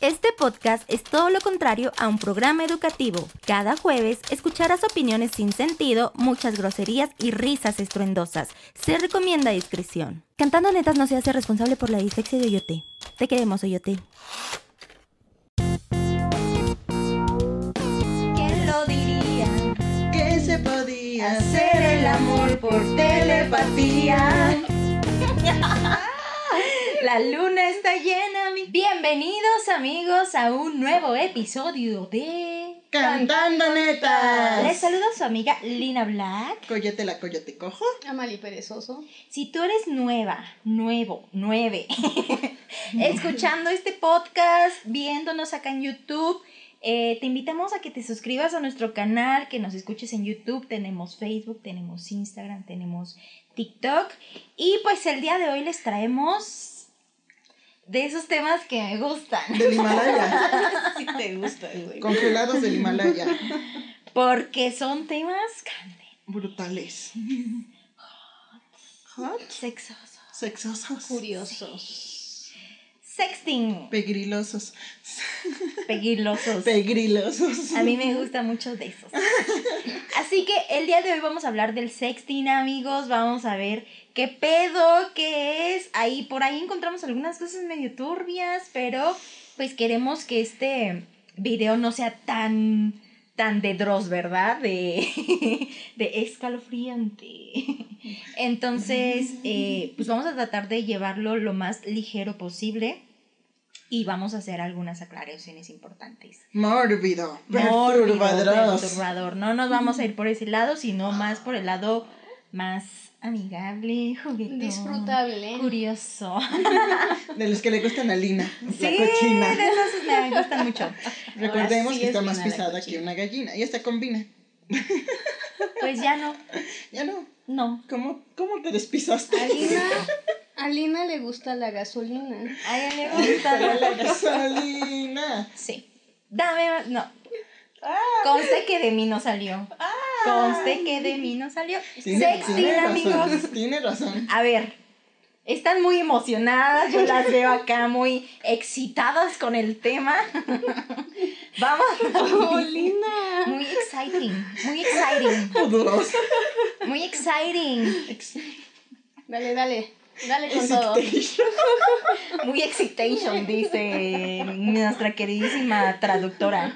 Este podcast es todo lo contrario a un programa educativo. Cada jueves escucharás opiniones sin sentido, muchas groserías y risas estruendosas. Se recomienda discreción. Cantando netas no se hace responsable por la dislexia de Oyote. Te queremos, Oyote. ¿Quién lo diría? Que se podía Hacer el amor por telepatía. La luna está llena. mi- Bienvenidos amigos a un nuevo episodio de... Cantando netas. Les saluda su amiga Lina Black. Coyote la coyote cojo. Amali Perezoso. Si tú eres nueva, nuevo, nueve, escuchando este podcast, viéndonos acá en YouTube, eh, te invitamos a que te suscribas a nuestro canal, que nos escuches en YouTube. Tenemos Facebook, tenemos Instagram, tenemos TikTok. Y pues el día de hoy les traemos de esos temas que me gustan. Del Himalaya. Si te gusta, güey. Congelados del Himalaya. Porque son temas candentes, Brutales. Hot. sexosos. Sexosos. Curiosos. Sexting, Pegrilosos. peguilosos. Pegrilosos. A mí me gusta mucho de esos. Así que el día de hoy vamos a hablar del sexting, amigos. Vamos a ver qué pedo, qué es. Ahí por ahí encontramos algunas cosas medio turbias, pero pues queremos que este video no sea tan tan de Dross, ¿verdad? De, de escalofriante. Entonces, eh, pues vamos a tratar de llevarlo lo más ligero posible y vamos a hacer algunas aclaraciones importantes. Mórbido. Perturbador. No nos vamos a ir por ese lado, sino más por el lado más amigable, juguetón, Disfrutable. curioso. De los que le gustan a Lina. Sí, La cochina. de esos me gustan mucho. Recordemos sí que está es más la pisada que una gallina. Y hasta combina. Pues ya no, Ya no. no. ¿Cómo, cómo te despisaste? A Lina, a Lina le gusta la gasolina. A ella le gusta. la gasolina. Sí. Dame más. No. Conste que de mí no salió. Conste que de mí no salió. Sexting, tiene amigos. razón. Tiene razón. A ver, están muy emocionadas, yo las veo acá muy excitadas con el tema. Vamos. ¡Oh, Lina! Muy exciting, muy exciting, muy exciting, Dale, dale. Dale con todo. muy excitation, dice nuestra queridísima traductora.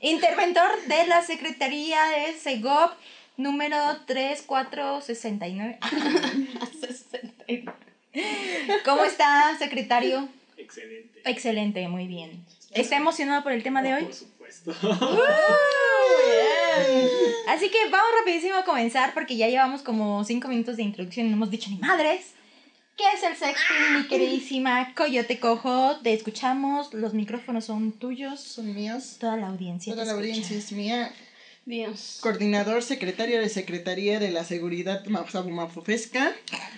Interventor de la Secretaría de SEGOP, número 3469. ¿Cómo está, secretario? Excelente. Excelente, muy bien. ¿Está emocionado por el tema de hoy? Por supuesto. Así que vamos rapidísimo a comenzar porque ya llevamos como cinco minutos de introducción y no hemos dicho ni madres. ¿Qué es el sexting, mi queridísima Coyote Cojo? Te escuchamos, los micrófonos son tuyos. Son míos. Toda la audiencia. Toda te la escucha. audiencia es mía. Dios. Coordinador, secretario de Secretaría de la Seguridad Mafufesca,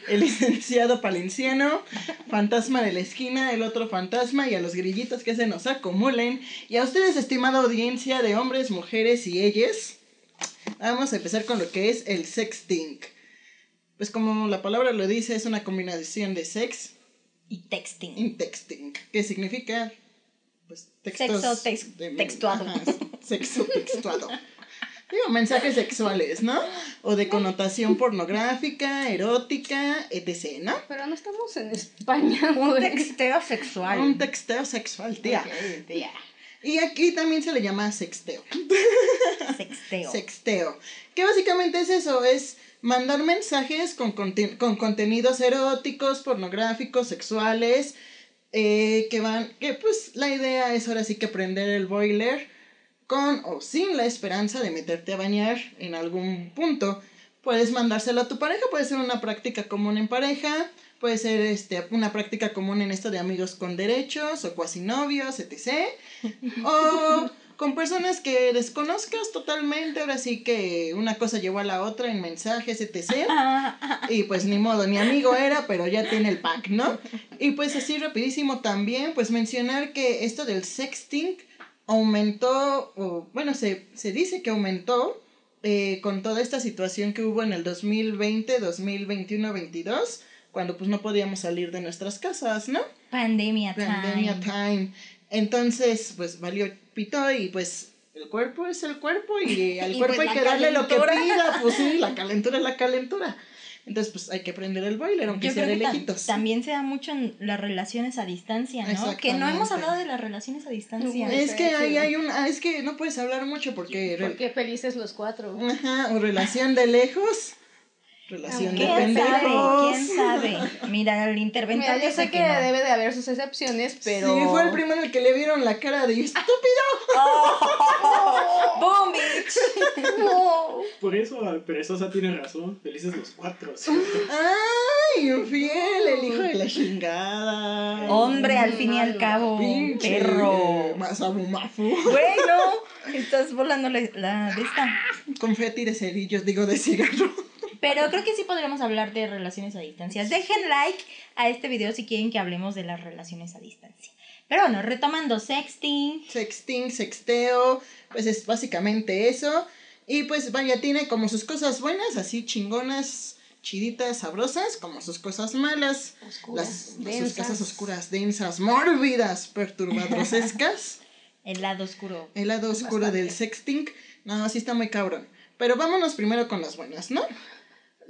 el licenciado Palenciano, fantasma de la esquina, el otro fantasma y a los grillitos que se nos acumulen. Y a ustedes, estimada audiencia de hombres, mujeres y ellas, vamos a empezar con lo que es el sexting. Pues como la palabra lo dice, es una combinación de sex Y texting. y texting, que significa pues textos Sexo tex- de- textuado. ajá, sexo textuado. Digo, mensajes sexuales, ¿no? O de connotación pornográfica, erótica, etc., ¿no? Pero no estamos en España, Un texteo sexual. Un texteo sexual, tía. Y aquí también se le llama sexteo. Sexteo. Sexteo. Que básicamente es eso, es mandar mensajes con, conten- con contenidos eróticos, pornográficos, sexuales, eh, que van, que pues la idea es ahora sí que prender el boiler con o sin la esperanza de meterte a bañar en algún punto. Puedes mandárselo a tu pareja, puede ser una práctica común en pareja, puede ser este, una práctica común en esto de amigos con derechos o cuasi novios, etc. O con personas que desconozcas totalmente, ahora sí que una cosa llevó a la otra en mensajes, etc. Y pues ni modo, ni amigo era, pero ya tiene el pack, ¿no? Y pues así rapidísimo también, pues mencionar que esto del sexting aumentó, o bueno, se, se dice que aumentó eh, con toda esta situación que hubo en el 2020, 2021, 22, cuando pues no podíamos salir de nuestras casas, ¿no? Pandemia time. Pandemia time. Entonces, pues valió pito y pues el cuerpo es el cuerpo y al Y cuerpo pues hay que darle lo que calentura. pida, pues sí, la calentura es la calentura. Entonces, pues hay que prender el boiler, aunque Yo sea creo de lejitos. también se da mucho en las relaciones a distancia, ¿no? Que no hemos hablado de las relaciones a distancia. No, Es que sí. hay un, ah, es que no puedes hablar mucho porque, Porque felices los cuatro. ajá, o relación de lejos, relación de ¿Quién sabe? pendejos. ¿Quién sabe? Mira, el interventor Mira, yo sé que no. debe de haber sus excepciones, pero. Sí, fue el primero el que le vieron la cara de estúpido. ¡Boom, bitch! No. Por eso ah, Perezosa tiene razón. Felices los cuatro. ¿sí? ¡Ay, infiel! El hijo de la chingada. Hombre, al fin y al cabo, Pinche perro. Masabumafu. Bueno, estás volando la, la de esta. Confeti de cerillos, digo de cigarro. Pero creo que sí podríamos hablar de relaciones a distancia. Dejen like a este video si quieren que hablemos de las relaciones a distancia. Pero bueno, retomando sexting. Sexting, sexteo, pues es básicamente eso. Y pues vaya, tiene como sus cosas buenas, así chingonas, chiditas, sabrosas, como sus cosas malas. Oscuras, las, sus cosas oscuras, densas, mórbidas, perturbadrosescas. El lado oscuro. El lado oscuro del sexting. No, sí está muy cabrón. Pero vámonos primero con las buenas, ¿no?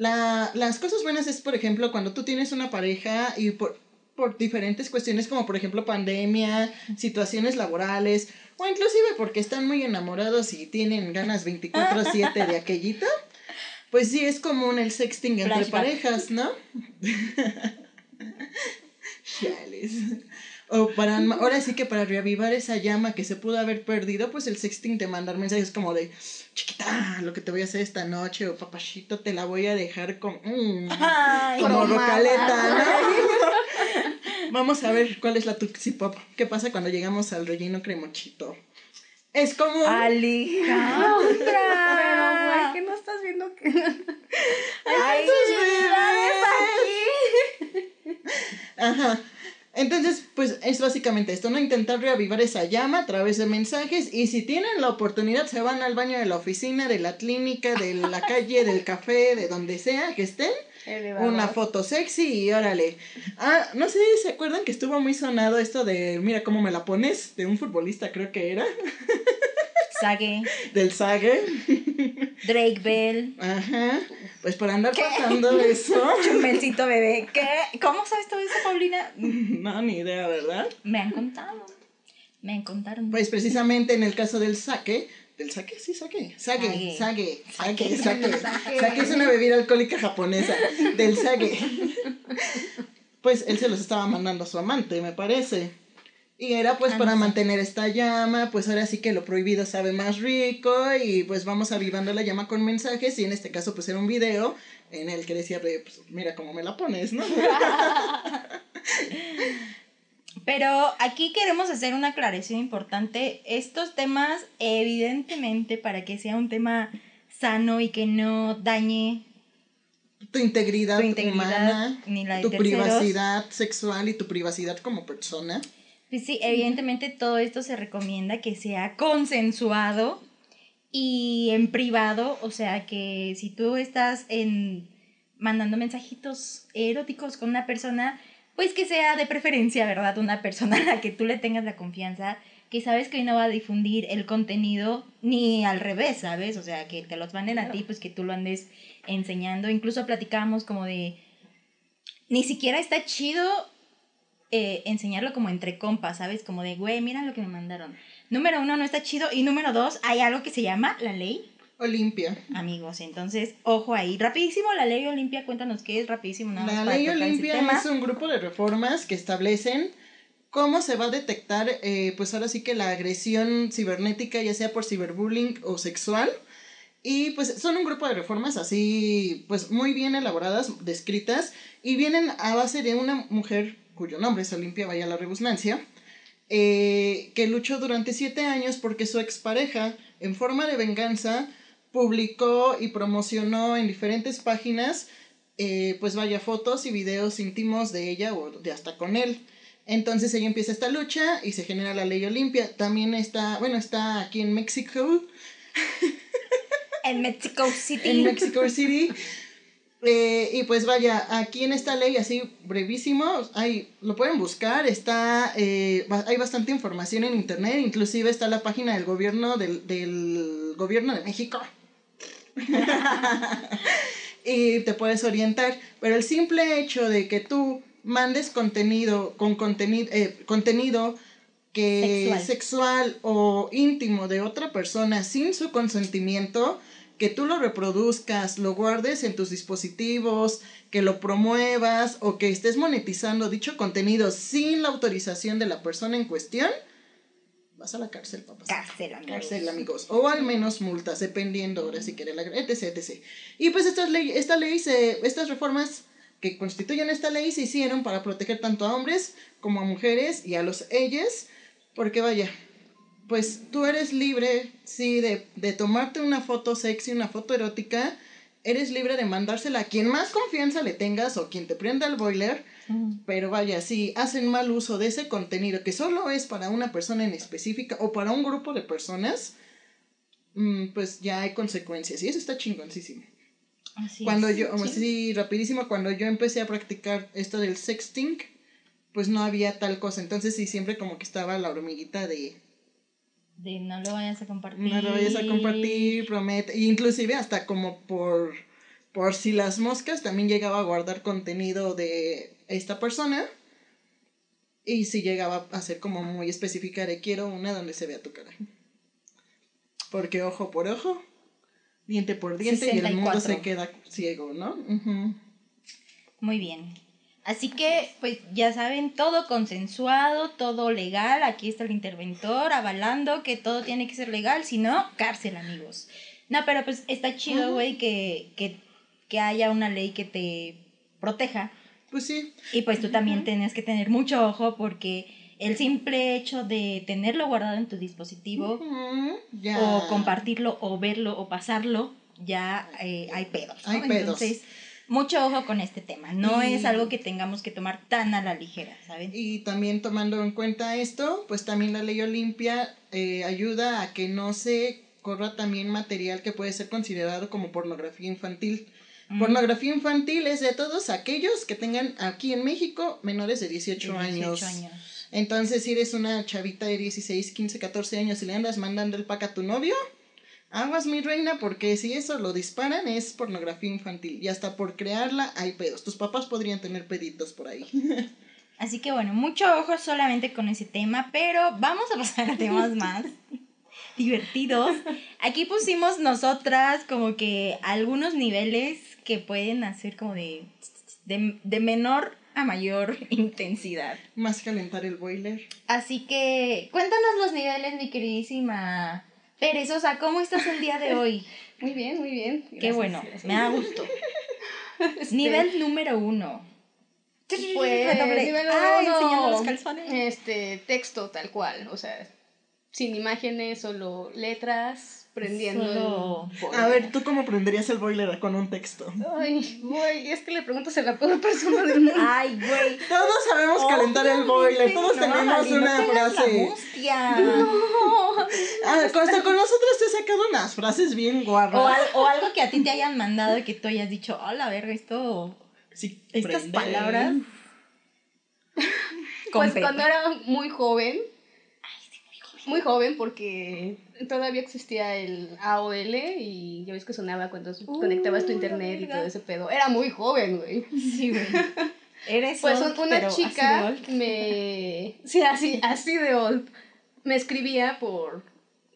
La, las cosas buenas es, por ejemplo, cuando tú tienes una pareja y por, por diferentes cuestiones como, por ejemplo, pandemia, situaciones laborales, o inclusive porque están muy enamorados y tienen ganas 24/7 de aquellito, pues sí es común el sexting entre Flashback. parejas, ¿no? Chales. O para, ahora sí que para reavivar esa llama que se pudo haber perdido, pues el sexting te mandar mensajes como de, chiquita, lo que te voy a hacer esta noche, o papachito, te la voy a dejar con, mm, Ay, como rocaleta, ¿no? Vamos a ver cuál es la Tuxi Pop. ¿Qué pasa cuando llegamos al relleno cremochito? Es como... Alejandra. Pero, güey, que no estás viendo que. Ay, tus bebés aquí. Ajá. Entonces, pues es básicamente esto, ¿no? Intentar reavivar esa llama a través de mensajes y si tienen la oportunidad se van al baño de la oficina, de la clínica, de la calle, del café, de donde sea que estén, una foto sexy y órale. Ah, no sé si se acuerdan que estuvo muy sonado esto de mira cómo me la pones, de un futbolista creo que era, Sage, del Sage. Drake Bell, Ajá. Pues por andar pasando eso. Chumelcito bebé. ¿Qué? ¿Cómo sabes todo eso, Paulina? No, ni idea, ¿verdad? Me han contado. Me han contado. Pues precisamente en el caso del sake, ¿del sake? Sí, sake. Sake, sake, sake, sake. Sake es una bebida alcohólica japonesa. Del sake. Pues él se los estaba mandando a su amante, me parece. Y era pues Ah, para no sé. mantener esta llama, pues ahora sí que lo prohibido sabe más rico y pues vamos avivando la llama con mensajes y en este caso pues era un video en el que decía, pues mira cómo me la pones, ¿no? Pero aquí queremos hacer una aclaración importante. Estos temas, evidentemente, para que sea un tema sano y que no dañe tu integridad, Tu integridad, humana, ni la de tu terceros. privacidad sexual y tu privacidad como persona. Pues sí, evidentemente todo esto se recomienda que sea consensuado y en privado, o sea que si tú estás en mandando mensajitos eróticos con una persona, pues que sea de preferencia, ¿verdad? Una persona a la que tú le tengas la confianza, que sabes que hoy no va a difundir el contenido ni al revés, ¿sabes? O sea, que te los manden a ti, pues que tú lo andes enseñando. Incluso platicábamos como de, ni siquiera está chido eh, enseñarlo como entre compas, ¿sabes? Como de, güey, mira lo que me mandaron. Número uno, no está chido. Y número dos, hay algo que se llama la ley, Olimpia. amigos. Entonces, ojo ahí. Rapidísimo, la ley Olimpia, cuéntanos qué es rapidísimo. Nada más La ley Olimpia es un grupo de reformas que establecen cómo se va a detectar, eh, pues ahora sí que la agresión cibernética, ya sea por ciberbullying o sexual. Y pues son un grupo de reformas así, pues muy bien elaboradas, descritas, y vienen a base de una mujer cuyo nombre es Olimpia, vaya la redundancia, eh, que luchó durante siete años porque su expareja, en forma de venganza, publicó y promocionó en diferentes páginas, eh, pues vaya fotos y videos íntimos de ella o de hasta con él. Entonces ella empieza esta lucha y se genera la ley Olimpia. También está, bueno, está aquí en México, En Mexico City. en Mexico City. Eh, y pues vaya, aquí en esta ley, así brevísimo, hay, lo pueden buscar, está, eh, hay bastante información en internet, inclusive está la página del gobierno del, del gobierno de México. y te puedes orientar, pero el simple hecho de que tú mandes contenido con contenido, eh, contenido que Sexual. sexual o íntimo de otra persona sin su consentimiento, que tú lo reproduzcas, lo guardes en tus dispositivos, que lo promuevas o que estés monetizando dicho contenido sin la autorización de la persona en cuestión, vas a la cárcel, papá. Cárcel, amigos. Cárcel, amigos. O al menos multas, dependiendo ahora si quiere la etc, etc. Y pues estas ley, esta ley, se, estas reformas que constituyen esta ley se hicieron para proteger tanto a hombres como a mujeres y a los ellas, porque vaya, pues tú eres libre, sí, de, de tomarte una foto sexy, una foto erótica, eres libre de mandársela a quien más confianza le tengas o quien te prenda el boiler, pero vaya, si hacen mal uso de ese contenido que solo es para una persona en específica o para un grupo de personas, mm, pues ya hay consecuencias. Y eso está chingoncísimo. Así cuando es. yo, sí. rapidísimo, cuando yo empecé a practicar esto del sexting, pues no había tal cosa. Entonces sí, siempre como que estaba la hormiguita de De no lo vayas a compartir. no lo vayas a compartir, promete. Inclusive hasta como por, por si las moscas también llegaba a guardar contenido de esta persona. Y si llegaba a ser como muy específica de quiero una donde se vea tu cara. Porque ojo por ojo, diente por diente y el mundo 64. se queda ciego, ¿no? Ujú. Muy bien. Así que, pues ya saben, todo consensuado, todo legal. Aquí está el interventor avalando que todo tiene que ser legal, si no, cárcel, amigos. No, pero pues está chido, güey, que, que, que haya una ley que te proteja. Pues sí, Y pues tú también tienes que tener mucho ojo porque el simple hecho de tenerlo guardado en tu dispositivo Ujú, ya. o compartirlo o verlo o pasarlo, ya eh, hay pedos. ¿no? Hay pedos. Entonces, mucho ojo con este tema. No Y- es algo que tengamos que tomar tan a la ligera, ¿saben? Y también tomando en cuenta esto, pues también la ley Olimpia eh, ayuda a que no se corra también material que puede ser considerado como pornografía infantil. Mm, Pornografía infantil es de todos aquellos que tengan aquí en México menores de 18, de años. 18 años. Entonces, si eres una chavita de 16, 15, 14 años y le andas mandando el pack a tu novio, aguas mi reina, porque si eso lo disparan es pornografía infantil. Y hasta por crearla hay pedos. Tus papás podrían tener peditos por ahí. Así que bueno, mucho ojo solamente con ese tema, pero vamos a pasar a temas más divertidos. Aquí pusimos nosotras como que algunos niveles que pueden hacer como de, de, de menor a mayor intensidad. Más calentar el boiler. Así que cuéntanos los niveles, mi queridísima Perezosa, ¿cómo estás el día de hoy? Muy bien, muy bien. Qué bueno, gracias. me da gusto. Este, Nivel número uno. Pues, nivel Ay, uno, los calzones. Este, texto tal cual, o sea, sin imágenes, solo letras, prendiendo. Solo-. A ver, ¿tú cómo prenderías el boiler con un texto? Ay, güey, es que le preguntas a la peor persona del mundo. Ay, güey. Todos sabemos calentar el boiler, todos No, tenemos Mali, no una te hagas la frase. mustia. Ah, hasta con nosotros te he sacado unas frases bien guarras. O, al- o algo que a ti te hayan mandado y que tú hayas dicho, hola, verga, esto. Sí, Estas prende. palabras. Pues cuando era muy joven. Muy joven. porque todavía existía el AOL y ya ves que sonaba cuando conectabas tu Uh, internet y todo ese pedo. Era muy joven, güey. Sí, güey. Eres Pues old, un- una pero así de chica old. me... Sí, así, así de old. Me escribía por...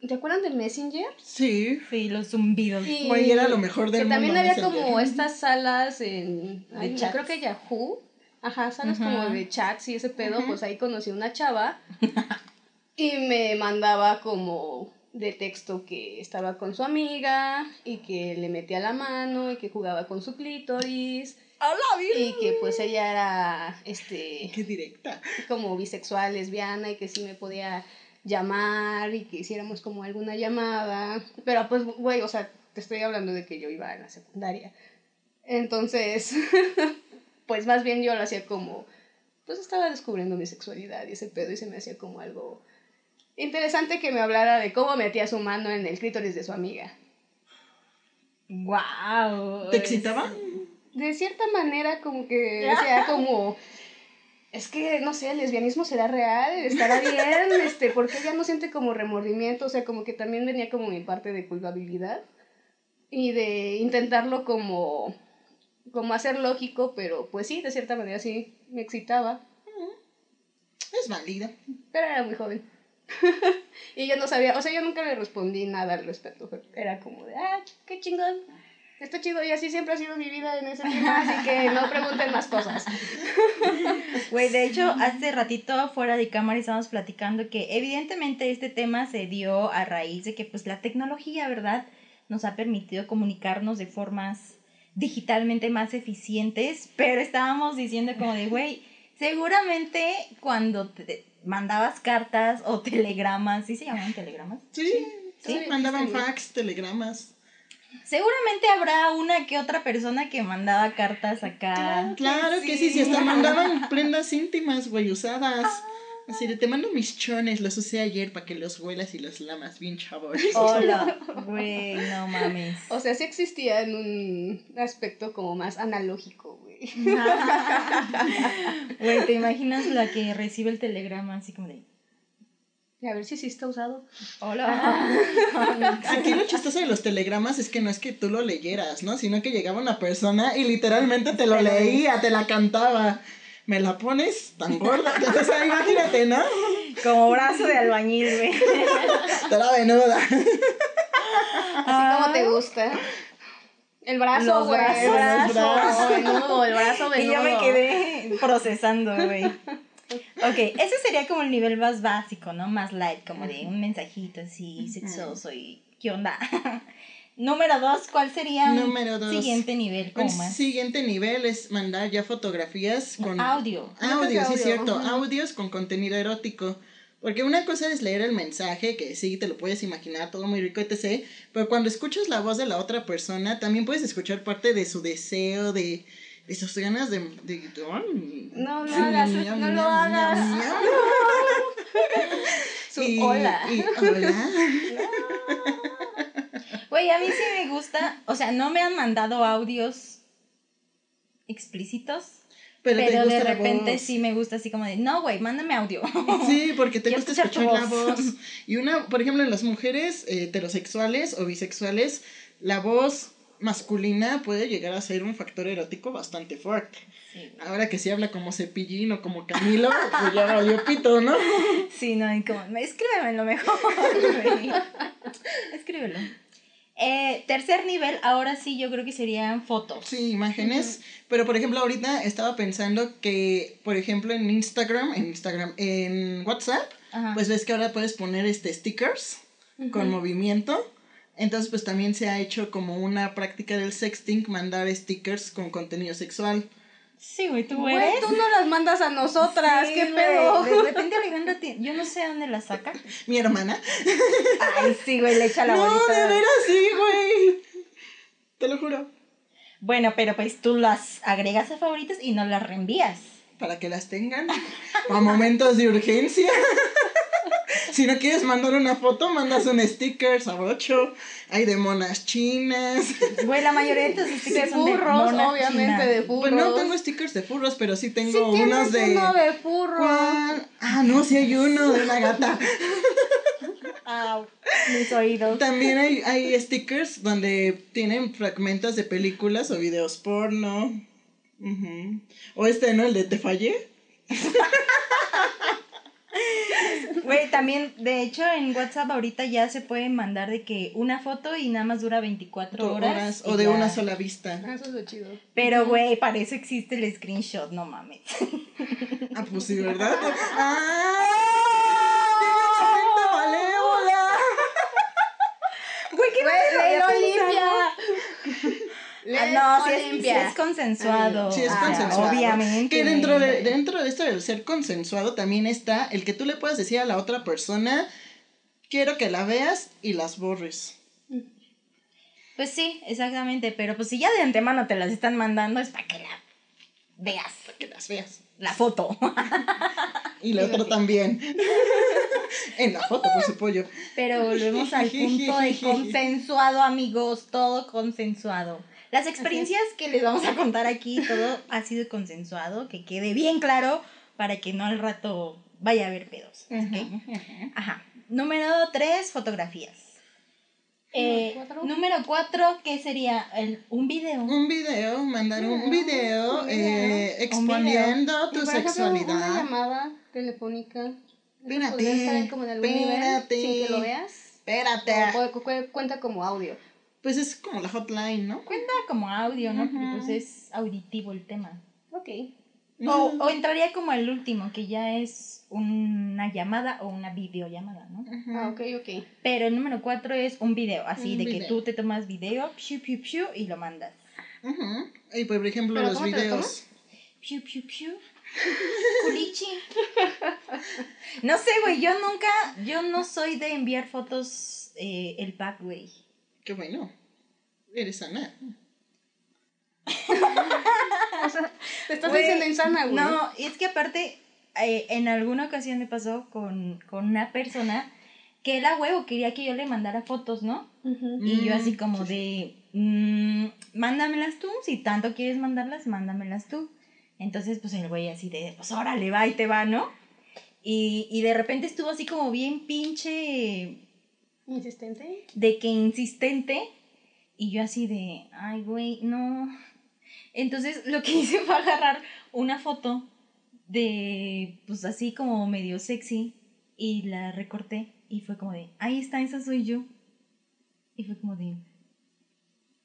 ¿Te acuerdan del Messenger? Sí. Sí, los zumbidos. Y Güey, era lo mejor del que también mundo, había Messenger. como estas salas en... De ay, creo que Yahoo. Ajá, salas como de chats y ese pedo. Pues ahí conocí una chava. y me mandaba como de texto que estaba con su amiga y que le metía la mano y que jugaba con su clítoris y que pues ella era este Qué directa. como bisexual, lesbiana y que sí me podía llamar y que hiciéramos como alguna llamada. Pero pues, güey, o sea, te estoy hablando de que yo iba en la secundaria. Entonces, pues más bien yo lo hacía como, pues estaba descubriendo mi sexualidad y ese pedo y se me hacía como algo interesante que me hablara de cómo metía su mano en el clítoris de su amiga. Wow. ¿Te excitaba? de cierta manera como que sea como es que no sé, el lesbianismo será real, estará bien, este, porque ella no siente como remordimiento, o sea, como que también venía como mi parte de culpabilidad y de intentarlo como como hacer lógico, pero pues sí, de cierta manera sí me excitaba, Es válido. pero era muy joven. y yo no sabía, o sea, yo nunca le respondí nada al respecto, era como de, ah, qué chingón. Está chido y así siempre ha sido mi vida en ese tema, así que no pregunten más cosas. Güey, de hecho, hace ratito fuera de cámara estábamos platicando que evidentemente este tema se dio a raíz de que pues la tecnología, ¿verdad? Nos ha permitido comunicarnos de formas digitalmente más eficientes, pero estábamos diciendo como de, güey, seguramente cuando te mandabas cartas o telegramas, ¿sí se llamaban telegramas? Sí, sí, sí, mandaban fax, telegramas. Seguramente habrá una que otra persona que mandaba cartas acá. Claro que sí, sí, hasta mandaban prendas íntimas, güey, usadas. Así de, te mando mis chones, los usé ayer para que los huelas y los lamas bien chavos. Hola, güey, no mames. O sea, sí existía en un aspecto como más analógico, güey. Güey, ¿te imaginas la que recibe el telegrama así como de... Y a ver si sí está usado. Hola. Aquí lo chistoso de los telegramas es que no es que tú lo leyeras, ¿no? Sino que llegaba una persona y literalmente te lo leía, te la cantaba. Me la pones tan gorda. Entonces ahí imagínate, ¿no? Como brazo de albañil, güey. Toda venuda. Así como te gusta. El brazo, Los güey. brazos, El brazo. Venudo, el brazo Y yo me quedé procesando, güey. Ok, ese sería como el nivel más básico, ¿no? Más light, como de un mensajito así sexoso y ¿qué onda? Número dos, ¿cuál sería Número dos. siguiente nivel? Un Como más siguiente nivel es mandar ya fotografías con audio. Audio, sí, audio, cierto. Audios con contenido erótico. Porque una cosa es leer el mensaje, que sí, te lo puedes imaginar, todo muy rico, etc. Pero cuando escuchas la voz de la otra persona, también puedes escuchar parte de su deseo, de, de sus ganas de... de- No lo hagas, no lo hagas. Su Y- hola. y hola. Güey, a mí sí me gusta, o sea, no me han mandado audios explícitos, Pero, pero, de repente voz. sí me gusta así como de, no, güey, mándame audio. Sí, porque te gusta escuchar la voz. voz. Y una, por ejemplo, en las mujeres eh, heterosexuales o bisexuales, la voz masculina puede llegar a ser un factor erótico bastante fuerte. Sí, Ahora que sí habla como cepillín o como Camilo, pues ya valió pito, ¿no? Sí, no, y como, escríbeme lo mejor. Escríbelo. Eh, tercer nivel, ahora sí yo creo que serían fotos. Sí, imágenes. Pero por ejemplo, ahorita estaba pensando que, por ejemplo, en Instagram, en Instagram, en WhatsApp, pues ves que ahora puedes poner este stickers con movimiento. Entonces, pues también se ha hecho como una práctica del sexting, mandar stickers con contenido sexual. Sí, güey, tú Güey, eres. tú no las mandas a nosotras, Sí, qué güey, pedo. De repente Alejandra, ti- yo no sé dónde la saca. Mi hermana. Ay, sí, güey, le echa la no, bolita. de veras sí, güey. Te lo juro. Bueno, pero pues tú las agregas a favoritos y no las reenvías. Para que las tengan. A momentos de urgencia. Si no quieres mandar una foto, mandas un sticker sabrocho. Hay de monas chinas. Güey, la mayoría de tus De stickers son de furros, monas obviamente, chinas. de furros. Pues no tengo stickers de furros, pero sí tengo unos de. uno de furro. ¿Cuál? Ah, no, sí hay uno de una gata. Mis oídos. También hay, hay stickers donde tienen fragmentos de películas o videos porno. Ujú. O este, ¿no? El de Te fallé. Güey, también, de hecho, en WhatsApp ahorita ya se puede mandar de que una foto y nada más dura 24 horas. o de ya. una sola vista. Ah, Eso es lo chido. Pero, güey, para eso existe el screenshot, no mames. Ah, pues sí, ¿verdad? ¡Ah! malévola! Güey, ¿qué Güey, había limpia. Ah, no, si es, es consensuado. Sí, es Ah, consensuado. Obviamente. Que dentro de, dentro de esto del ser consensuado también está el que tú le puedas decir a la otra persona, quiero que la veas y las borres. Pues sí, exactamente. Pero pues si ya de antemano te las están mandando es para que la veas. Para que las veas. La foto. Y la otra también. en la foto, por su pollo. Pero volvemos al punto de consensuado, amigos. Todo consensuado. Las experiencias que les vamos a contar aquí, todo ha sido consensuado, que quede bien claro para que no al rato vaya a haber pedos. ¿ok? Ajá. Número tres, fotografías. Eh, cuatro. número cuatro, ¿qué sería? El, un video. Un video, mandar un video, un video. eh, Un exponiendo Y, tu por ejemplo, Una sexualidad. llamada telefónica. Espérate, podría estar como en algún nivel espérate. sin que lo veas. Espérate. O cuenta como audio. Pues es como la hotline, ¿no? Cuenta como audio, ¿no? Porque pues es auditivo el tema. Ok. O, o entraría como el último, que ya es una llamada o una videollamada, ¿no? Ah, ok, ok. Pero el número cuatro es un video, así Un de que tú te tomas video, piu, piu, piu, y lo mandas. Ujú. Y por ejemplo, ¿Pero los cómo te lo videos. Piu, piu, piu. Culichi. No sé, güey, yo nunca, yo no soy de enviar fotos eh, el pack, güey. Qué bueno. Eres sana. O sea, te estás diciendo insana, güey. No, es que aparte, eh, en alguna ocasión me pasó con, con una persona que él a huevo quería que yo le mandara fotos, ¿no? Y yo Mm, así como de, mm, mándamelas tú, si tanto quieres mandarlas, mándamelas tú. Entonces, pues el güey así de, pues órale, va y te va, ¿no? Y, y de repente estuvo así como bien pinche ¿Insistente? de que insistente. Y yo así de, ay, güey, no. Entonces lo que hice fue agarrar una foto de, pues así como medio sexy. Y la recorté. Y fue como de, ahí está, esa soy yo. Y fue como de,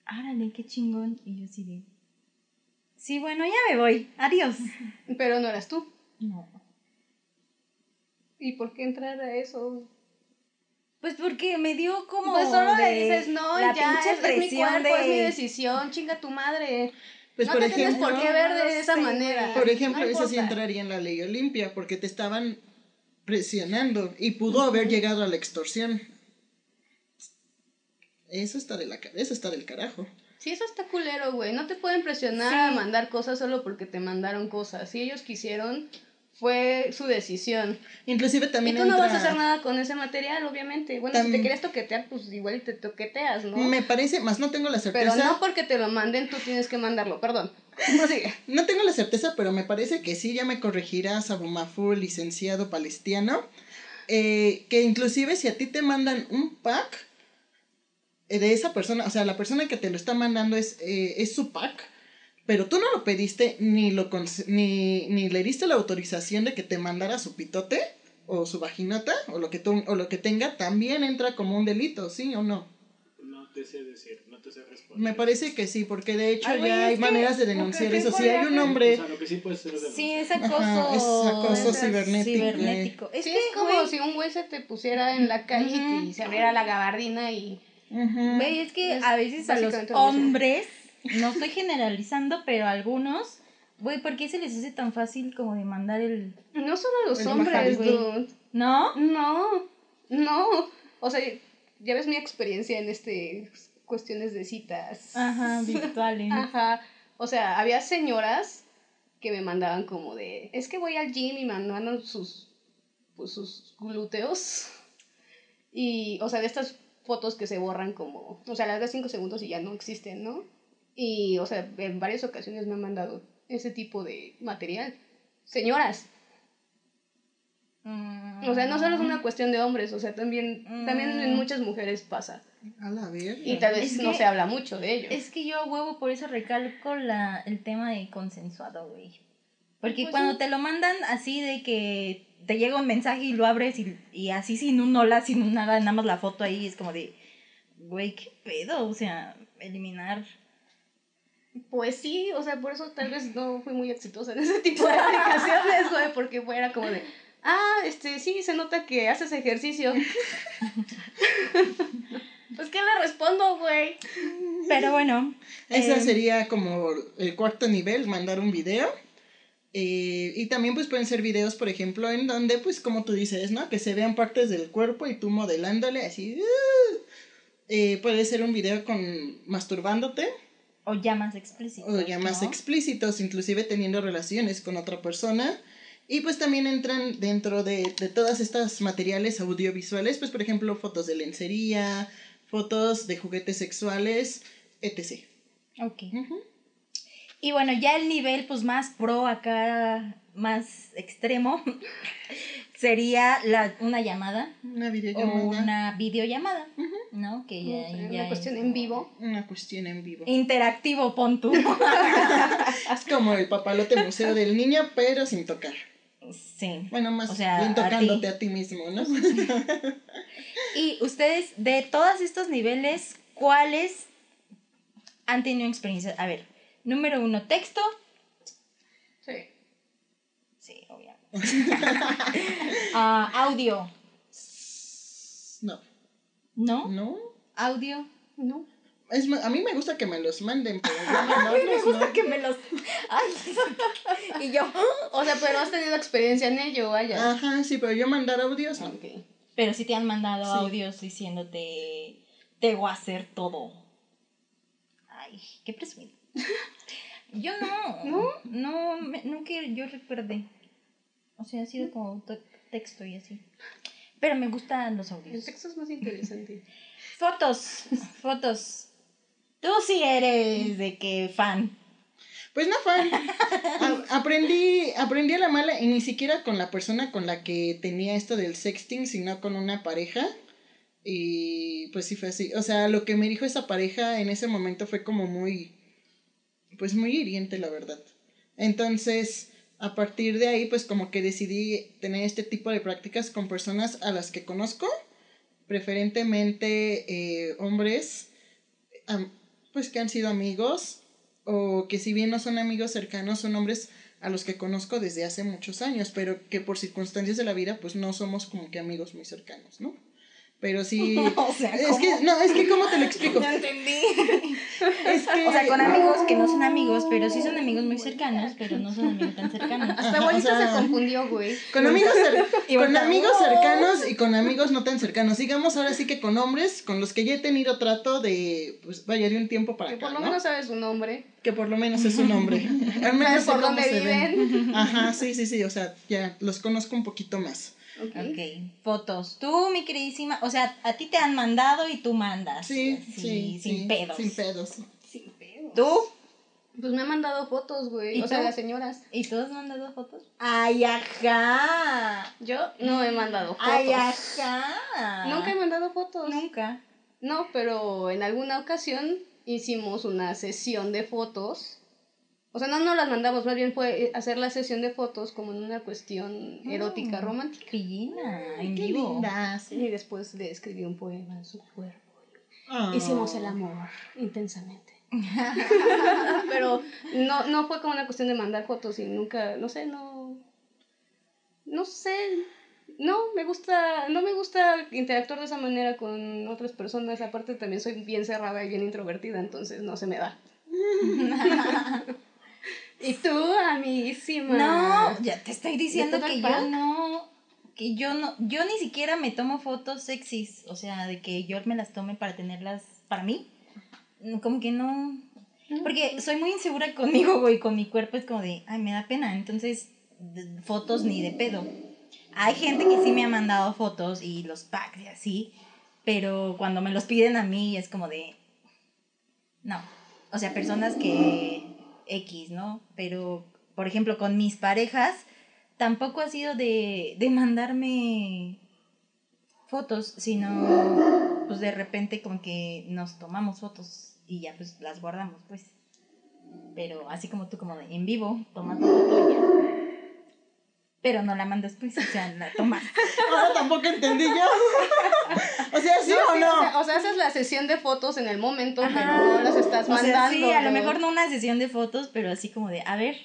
árale, qué chingón. Y yo así de, sí, bueno, ya me voy. Adiós. Pero no eras tú. No. ¿Y por qué entrar a eso? Pues porque me dio como. pues solo le dices, no, la ya, pinche es, es mi presión cuerpo, es mi de- decisión, chinga tu madre. Pues no por te tienes por qué ver no de esa sé, manera. Por ejemplo, No eso sí entraría en la ley Olimpia, porque te estaban presionando y pudo haber llegado a la extorsión. Eso está de la eso está del carajo. Sí, eso está culero, güey. No te pueden presionar Sí. a mandar cosas solo porque te mandaron cosas. Si ellos quisieron, fue su decisión. Inclusive Y también tú no vas a hacer nada con ese material, obviamente. Bueno, si te quieres toquetear, pues igual y te toqueteas, ¿no? Me parece, más no tengo la Pero certeza. no porque te lo manden, tú tienes que mandarlo. Perdón. Prosigue. No tengo la certeza, pero me parece que sí, ya me corregirás, Abumafu, licenciado palestiano, eh, que inclusive si a ti te mandan un pack eh, de esa persona, o sea, la persona que te lo está mandando es, eh, es su pack, pero tú no lo pediste ni, lo cons- ni, ni le diste la autorización de que te mandara su pitote o su vaginota o lo que, tú, o lo que tenga, también entra como un delito, ¿sí o no? No te sé decir, no te sé responder. Me parece que sí, porque de hecho Ay, ya hay maneras de denunciar eso. Si hay un hombre... O sea, lo que sí puede ser es Sí, denunciar. es acoso. Ajá, es acoso es cibernético, cibernético. Es sí, que, es como güey, si un güey se te pusiera en la calle y se abriera la gabardina y... Ujú. güey, es que Es a veces a los hombres, no estoy generalizando, pero algunos, güey, ¿por qué se les hace tan fácil como de mandar el... No solo a los El hombres, dude. ¿No? No, no. O sea, ya ves mi experiencia en este cuestiones de citas. Ajá, virtuales. Ajá. O sea, había señoras que me mandaban como de, es que voy al gym y me mandan sus, pues, sus glúteos. Y, o sea, de estas fotos que se borran como, o sea, las ves cinco segundos y ya no existen, ¿no? Y, o sea, en varias ocasiones me han mandado ese tipo de material. Señoras, Mm. o sea, no solo es una cuestión de hombres, o sea, también, también en Mm. muchas mujeres pasa. A la verga. Y tal vez Es no que- se habla mucho de ello. Es que yo, huevo, por eso recalco la, el tema de consensuado, güey. Porque Pues cuando sí. te lo mandan así de que te llega un mensaje y lo abres y, y así sin un hola, sin un nada, nada más la foto ahí, es como de, güey, ¿qué pedo? O sea, eliminar. Pues sí, o sea, por eso tal vez no fui muy exitosa en ese tipo de aplicaciones, güey, porque fuera como de, ah, este, sí, se nota que haces ejercicio. pues, ¿qué le respondo, güey? Pero bueno. Esa eh, sería como el cuarto nivel, mandar un video. Eh, y también pues pueden ser videos, por ejemplo, en donde pues como tú dices, ¿no? Que se vean partes del cuerpo y tú modelándole así. ¡uh! Eh, puede ser un video con masturbándote O ya más explícito. o ya explícitos, inclusive teniendo relaciones con otra persona. Y pues también entran dentro de, de todas estas materiales audiovisuales, pues por ejemplo fotos de lencería, fotos de juguetes sexuales, etc. Ok. Y bueno, ya el nivel pues más pro acá, más extremo, sería la, una llamada Una o videollamada. una videollamada, Ujú. ¿no? Que ya, O sea, ya una cuestión es en vivo. Una cuestión en vivo. Interactivo, pon tú. Es como el papalote museo del niño, pero sin tocar. sí. Bueno, más O sea, bien a ti. tocándote a ti, mismo, ¿no? Y ustedes, de todos estos niveles, ¿cuáles han tenido experiencia? A ver, número uno, texto. Sí. Sí, obviamente. Ah, audio, No. ¿no? ¿No? Audio. ¿No? Es, a mí me gusta que me los manden, pero yo mandarlos, no. que me los... Ay, y yo... O sea, pero has tenido experiencia en ello, vaya. Ajá, sí, pero yo mandar audios, no. Pero sí te han mandado Sí. audios diciéndote, te voy a hacer todo. Ay, qué presumido. Yo no. ¿No? No, me- no que yo recuerde. O sea, ha sido como to- texto y así. Pero me gustan los El audios. texto es más interesante. Fotos, fotos. Tú sí eres de que fan. Pues no, fan. A- aprendí, aprendí a la mala y ni siquiera con la persona con la que tenía esto del sexting, sino con una pareja. Y pues sí fue así. O sea, lo que me dijo esa pareja en ese momento fue como muy, pues muy hiriente, la verdad. Entonces, a partir de ahí, pues como que decidí tener este tipo de prácticas con personas a las que conozco, preferentemente eh, hombres, pues que han sido amigos o que si bien no son amigos cercanos, son hombres a los que conozco desde hace muchos años, pero que por circunstancias de la vida, pues no somos como que amigos muy cercanos, ¿no? Pero sí... O sea, es que, no, es que ¿cómo te lo explico? No entendí. Es que... O sea, con amigos que no son amigos, pero sí son amigos muy cercanos, pero no son amigos tan cercanos. Hasta abuelita o sea, se confundió, güey. Con amigos, con amigos ¡oh! cercanos y con amigos no tan cercanos. Digamos ahora sí que con hombres con los que ya he tenido trato de, pues vaya, de un tiempo para Que acá, por lo ¿no? menos sabes su nombre. Que por lo menos es un hombre. Al menos sé por dónde ven. viven. Ajá, sí, sí, sí, o sea, ya los conozco un poquito más. Ok. Ok, fotos. Tú, mi queridísima, o sea, a ti te han mandado y tú mandas. Sí, así, sí, sin sí, pedos. Sin pedos. Sin pedo. ¿Tú? Pues me han mandado fotos, güey. ¿Y O sea, las señoras. ¿Y tú has mandado fotos? ¡Ay, ajá! Yo no he mandado fotos. ¡Ay, ajá! Nunca he mandado fotos. Nunca. No, pero en alguna ocasión hicimos una sesión de fotos. O sea, no nos las mandamos, más bien fue hacer la sesión de fotos como en una cuestión erótica, Mm. romántica. Pillina, en Qué vivo. lindas. Y después le escribí un poema en su cuerpo. Ah. Hicimos el amor intensamente. Pero no, no fue como una cuestión de mandar fotos y nunca, no sé, no. No sé. No, me gusta, no me gusta interactuar de esa manera con otras personas. Aparte también soy bien cerrada y bien introvertida, entonces no se me da. y tú, amiguísima. No, ya te estoy diciendo ¿De todo que yo no. Que yo no. Yo ni siquiera me tomo fotos sexys. O sea, de que yo me las tome para tenerlas para mí. Como que no. Porque soy muy insegura conmigo, güey. Con mi cuerpo es como de. Ay, me da pena. Entonces, fotos ni de pedo. Hay gente que sí me ha mandado fotos y los packs y así. Pero cuando me los piden a mí es como de. No. O sea, personas que. X, ¿no? Pero, por ejemplo, con mis parejas, tampoco ha sido de, de mandarme fotos, sino pues de repente como que nos tomamos fotos y ya pues las guardamos, pues. Pero así como tú, como de en vivo, tomas la foto y ya. Pero no la mandas pues, o sea, la tomas. Ahora tampoco entendí yo. o sea, ¿sí No, o sí, no? O sea, o sea, haces la sesión de fotos en el momento, Ajá. pero no las estás O sea, mandando. sí, a lo mejor no una sesión de fotos, pero así como de, a ver,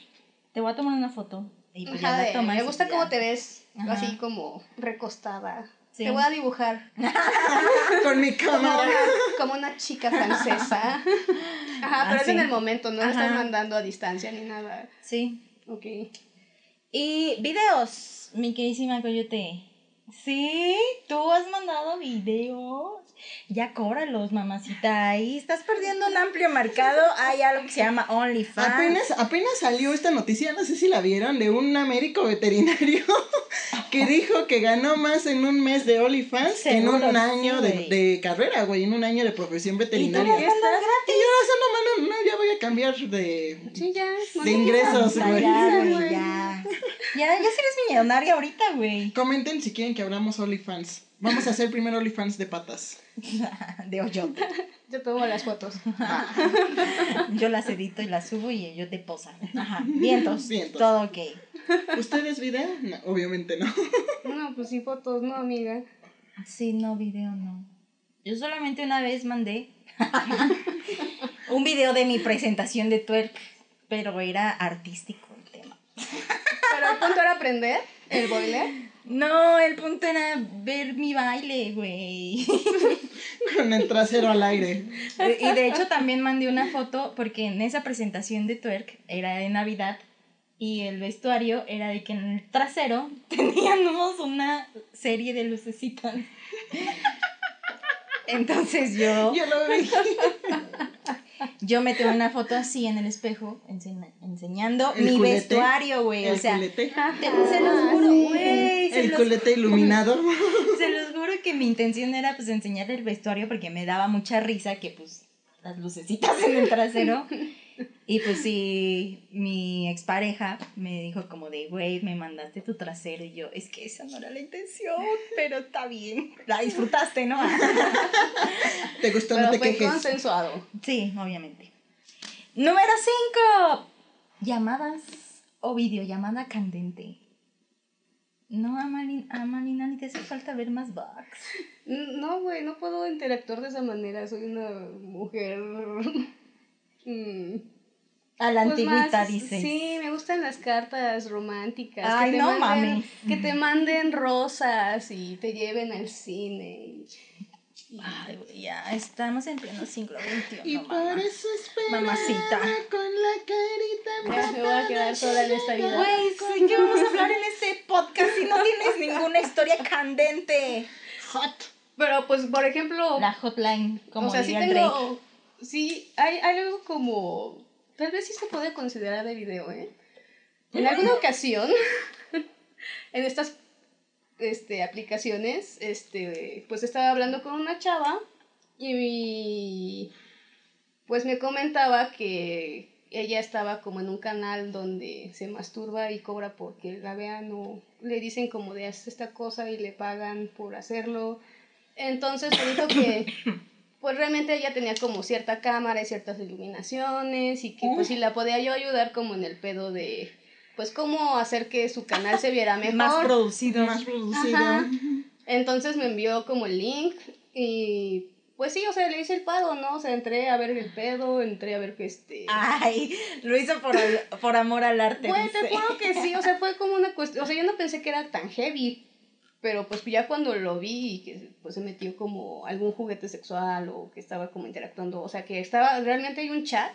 te voy a tomar una foto. Y pues ya Ajá, la de, tomas me gusta cómo te ves, Ajá. así como recostada. Sí. Te voy a dibujar Con mi como cámara. una, como una chica francesa. Ajá, pero es en el momento, no lo estás mandando a distancia ni nada. Sí. Ok. Y videos, mi queridísima Coyote. Sí, tú has mandado videos. Ya cóbralos, mamacita. Ahí estás perdiendo un amplio mercado. Hay algo que se llama OnlyFans. Apenas, apenas salió esta noticia, no sé si la vieron, de un médico veterinario que dijo que ganó más en un mes de OnlyFans que en un año de, de carrera, güey, en un año de profesión Y tú veterinaria. las mandas Y yo, no, mano, no, ya voy a cambiar de... Sí, ya. no De ingresos, güey. ya, güey, ya. Ya, ya eres millonaria ahorita, güey. Comenten si quieren que abramos OnlyFans. Vamos a hacer primero OnlyFans de patas. De hoyote. Yo tomo las fotos. Yo las edito y las subo y ellos te posan. Ajá. Vientos. Vientos. Todo ok. ¿Ustedes video? No, obviamente no. No, pues sin fotos, no, amiga. Sí, no, video no. Yo solamente una vez mandé un video de mi presentación de twerk, pero era artístico el tema. Pero el punto era aprender el boiler. No, el punto era ver mi baile, güey. Con el trasero al aire. Y de hecho también mandé una foto porque en esa presentación de twerk era de Navidad y el vestuario era de que en el trasero teníamos una serie de lucecitas. Entonces yo, Yo lo vi. Yo me tomé una foto así en el espejo enseña- enseñando El mi culete, vestuario, güey. O El sea, culete. te- se los juro, sí. güey. Se El los culete iluminado. se los juro que mi intención era pues enseñar el vestuario porque me daba mucha risa que pues las lucecitas en el trasero. Y pues sí, mi expareja me dijo como de, güey, me mandaste tu trasero. Y yo, es que esa no era la intención, pero está bien. La disfrutaste, ¿no? ¿Te gustó? Pero no te fue quejes. consensuado. Sí, obviamente. Número 5. Llamadas o videollamada candente. No, Amalina, Amalina, ni te hace falta ver más bugs. No, güey, no puedo interactuar de esa manera. Soy una mujer. mm, A la pues antigüita, más- dices. Sí, me gustan las cartas románticas. Ay, que te no manden, mames. Que te manden rosas y te lleven al cine. y- Ay, güey, ya estamos en pleno siglo XXI. Y mamá. por eso esperaba Mamacita. con la carita Ya me voy a quedar sola en esta vida. Güey, ¿sí ¿qué vamos a hablar en este podcast si no tienes ninguna historia candente? hot. Pero, pues, por ejemplo. La hotline, como o sea, sí diría Drake. tengo. Sí, hay, hay algo como. Tal vez sí se puede considerar de video, ¿eh? En alguna ocasión, en estas este, aplicaciones, este, pues estaba hablando con una chava y pues me comentaba que ella estaba como en un canal donde se masturba y cobra porque la vean o le dicen como de haz esta cosa y le pagan por hacerlo. Entonces me dijo que pues realmente ella tenía como cierta cámara y ciertas iluminaciones y que pues si la podía yo ayudar como en el pedo de pues cómo hacer que su canal se viera mejor. Más producido. Más producido. Ajá. Entonces me envió como el link y pues sí, o sea, le hice el pago, ¿no? O sea, entré a ver el pedo, entré a ver que este... Ay, lo hizo por, por amor al arte. Güey, te juro que sí, o sea, fue como una cuestión, o sea, yo no pensé que era tan heavy, pero pues ya cuando lo vi y que pues se metió como algún juguete sexual o que estaba como interactuando, o sea, que estaba, realmente hay un chat,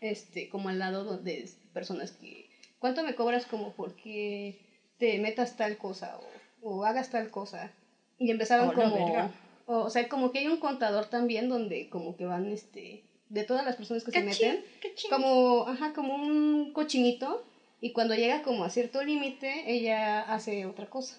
este, como al lado donde personas que, ¿cuánto me cobras como porque te metas tal cosa o, o hagas tal cosa? Y empezaban Oh, como, o, o sea, como que hay un contador también donde como que van, este, de todas las personas que se Cachín, meten, cachín. como, ajá, como un cochinito y cuando llega como a cierto límite, ella hace otra cosa.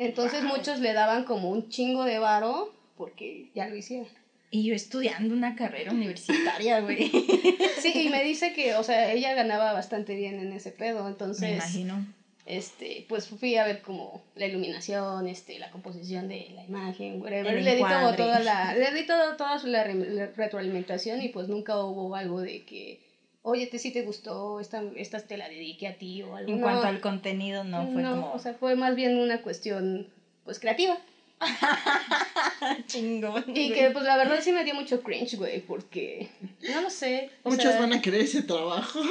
Entonces muchos le daban como un chingo de varo porque ya lo hiciera. Y yo estudiando una carrera universitaria, güey. Sí, y me dice que, o sea, ella ganaba bastante bien en ese pedo, Me entonces, imagino. este, pues fui a ver como la iluminación, este, la composición de la imagen, whatever. Le di como encuadre. toda la, le di todo, toda su- la, re- la retroalimentación y pues nunca hubo algo de que, oye, te si te gustó, esta, esta te la dediqué a ti o algo. En No, cuanto al contenido, no fue como o sea, fue más bien una cuestión, pues, creativa. chingón. Y güey. que, pues, la verdad sí me dio mucho cringe, güey, porque, no lo sé. o Muchos sea, van a querer ese trabajo.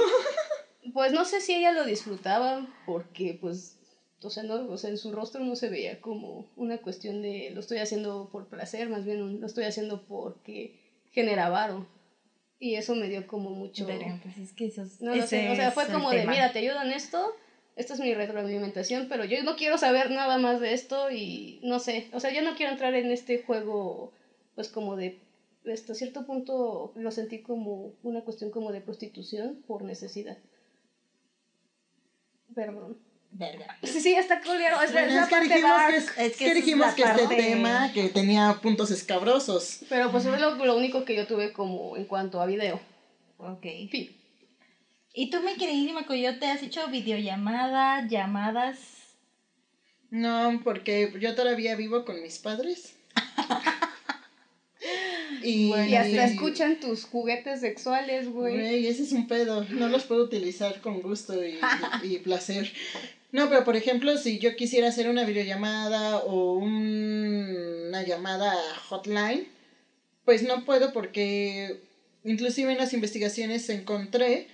Pues no sé si ella lo disfrutaba, porque, pues, o sea, no, o sea, en su rostro no se veía como una cuestión de lo estoy haciendo por placer, más bien lo estoy haciendo porque genera varo. Y eso me dio como mucho... Pues es que es- No lo sé, o sea, fue como de, tema. mira, te ayudo en esto, esta es mi retroalimentación, pero yo no quiero saber nada más de esto y no sé, o sea, yo no quiero entrar en este juego pues como de, hasta cierto punto lo sentí como una cuestión como de prostitución por necesidad. Perdón. Verga. Sí, sí, está culero. Es, es Bueno, que dijimos dark. que, es- es es que que dijimos que este tema que tenía puntos escabrosos. Pero pues fue lo, lo único que yo tuve como en cuanto a video. Ok. Fin. ¿Y tú, mi queridísima Coyote, has hecho videollamada, llamadas? No, porque yo todavía vivo con mis padres. y, Y hasta escuchan tus juguetes sexuales, güey. Güey, ese es un pedo. No los puedo utilizar con gusto y, y placer. No, pero por ejemplo, si yo quisiera hacer una videollamada o un- una llamada hotline, pues no puedo porque inclusive en las investigaciones encontré